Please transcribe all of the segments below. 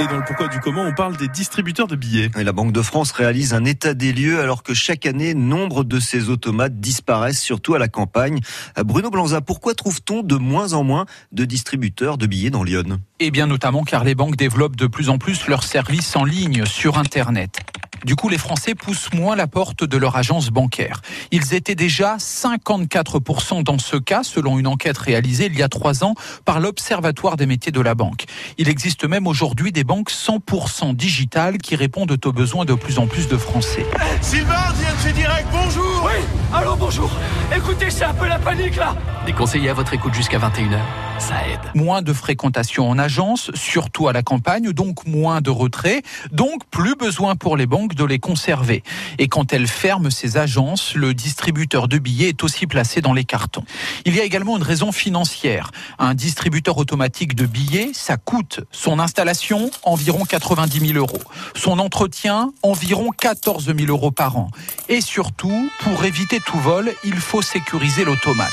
Et dans le pourquoi du comment, on parle des distributeurs de billets. Et la Banque de France réalise un état des lieux alors que chaque année, nombre de ces automates disparaissent, surtout à la campagne. Bruno Blanza, pourquoi trouve-t-on de moins en moins de distributeurs de billets dans Lyon? Eh bien notamment car les banques développent de plus en plus leurs services en ligne sur Internet. Du coup, les Français poussent moins la porte de leur agence bancaire. Ils étaient déjà 54% dans ce cas, selon une enquête réalisée il y a trois ans par l'Observatoire des métiers de la banque. Il existe même aujourd'hui des banques 100% digitales qui répondent aux besoins de plus en plus de Français. Sylvain, Direct, bonjour allô, bonjour Écoutez, c'est un peu la panique là Des conseillers à votre écoute jusqu'à 21h, ça aide. Moins de fréquentation en agence, surtout à la campagne, donc moins de retrait, donc plus besoin pour les banques de les conserver. Et quand elles ferment ces agences, le distributeur de billets est aussi placé dans les cartons. Il y a également une raison financière. Un distributeur automatique de billets, ça coûte son installation environ 90 000 euros, son entretien environ 14 000 euros par an. Et surtout, pour éviter tout vol, il faut sécuriser l'automate.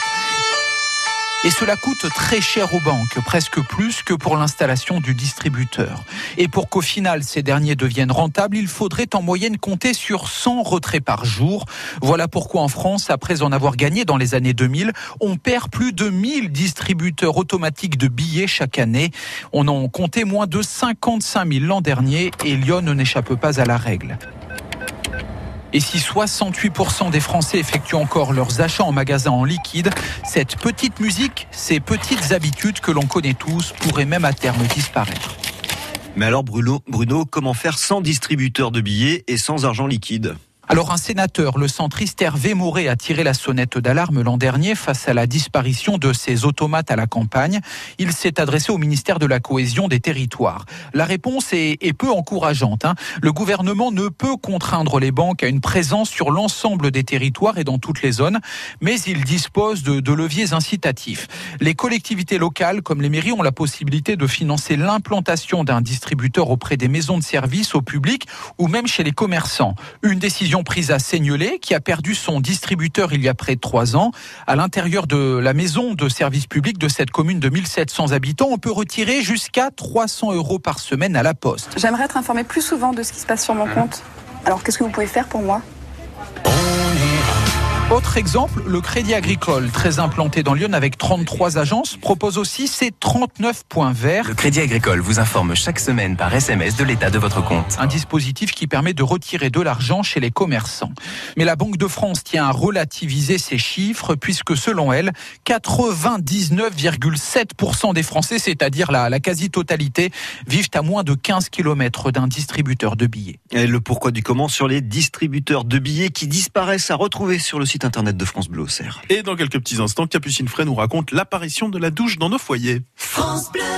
Et cela coûte très cher aux banques, presque plus que pour l'installation du distributeur. Et pour qu'au final ces derniers deviennent rentables, il faudrait en moyenne compter sur 100 retraits par jour. Voilà pourquoi en France, après en avoir gagné dans les années 2000, on perd plus de 1000 distributeurs automatiques de billets chaque année. On en comptait moins de 55 000 l'an dernier et Lyon n'échappe pas à la règle. Et si 68% des Français effectuent encore leurs achats en magasin en liquide, cette petite musique, ces petites habitudes que l'on connaît tous pourraient même à terme disparaître. Mais alors Bruno, comment faire sans distributeur de billets et sans argent liquide? Alors un sénateur, le centriste Hervé Moret, a tiré la sonnette d'alarme l'an dernier face à la disparition de ces automates à la campagne. Il s'est adressé au ministère de la Cohésion des Territoires. La réponse est, peu encourageante. Hein. Le gouvernement ne peut contraindre les banques à une présence sur l'ensemble des territoires et dans toutes les zones, mais il dispose de, de leviers incitatifs. Les collectivités locales, comme les mairies, ont la possibilité de financer l'implantation d'un distributeur auprès des maisons de services au public ou même chez les commerçants. Une décision prise à Seignelay, qui a perdu son distributeur il y a près de trois ans. À l'intérieur de la maison de service public de cette commune de 1700 habitants, on peut retirer jusqu'à 300 euros par semaine à la poste. J'aimerais être informé plus souvent de ce qui se passe sur mon compte. Alors qu'est-ce que vous pouvez faire pour moi? Autre exemple, le Crédit Agricole, très implanté dans Lyon avec 33 agences, propose aussi ses 39 points verts. Le Crédit Agricole vous informe chaque semaine par SMS de l'état de votre compte. Un dispositif qui permet de retirer de l'argent chez les commerçants. Mais la Banque de France tient à relativiser ces chiffres puisque selon elle, 99,7% des Français, c'est-à-dire la, la quasi-totalité, vivent à moins de 15 km d'un distributeur de billets. Et le pourquoi du comment sur les distributeurs de billets qui disparaissent à retrouver sur le site internet de France Bleu Et dans quelques petits instants, Capucine Fray nous raconte l'apparition de la douche dans nos foyers. France Bleu